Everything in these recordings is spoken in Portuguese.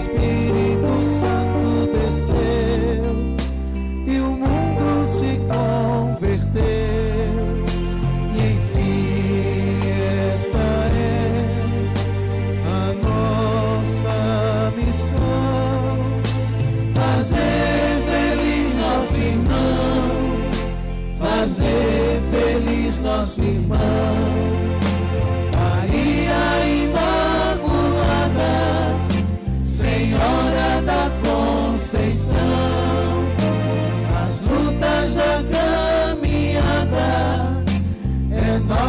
Espírito Santo desceu e o mundo se converteu. E enfim, esta é a nossa missão: fazer feliz nosso irmão, fazer feliz nosso irmão.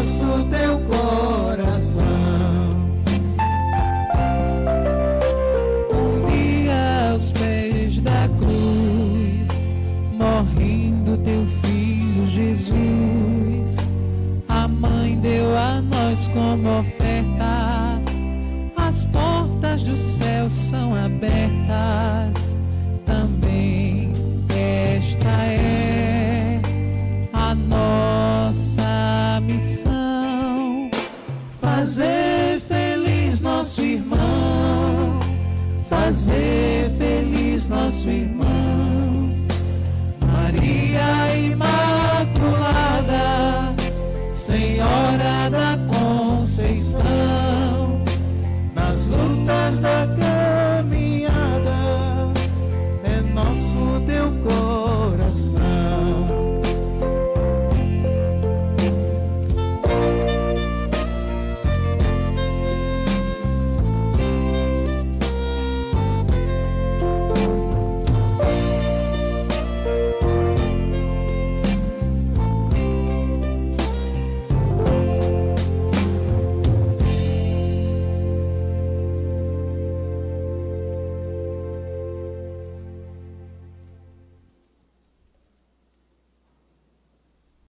nosso teu coração. Um dia aos pés da cruz, morrendo teu filho Jesus, a mãe deu a nós como oferta. As portas do céu são abertas. fazer feliz nosso irmão.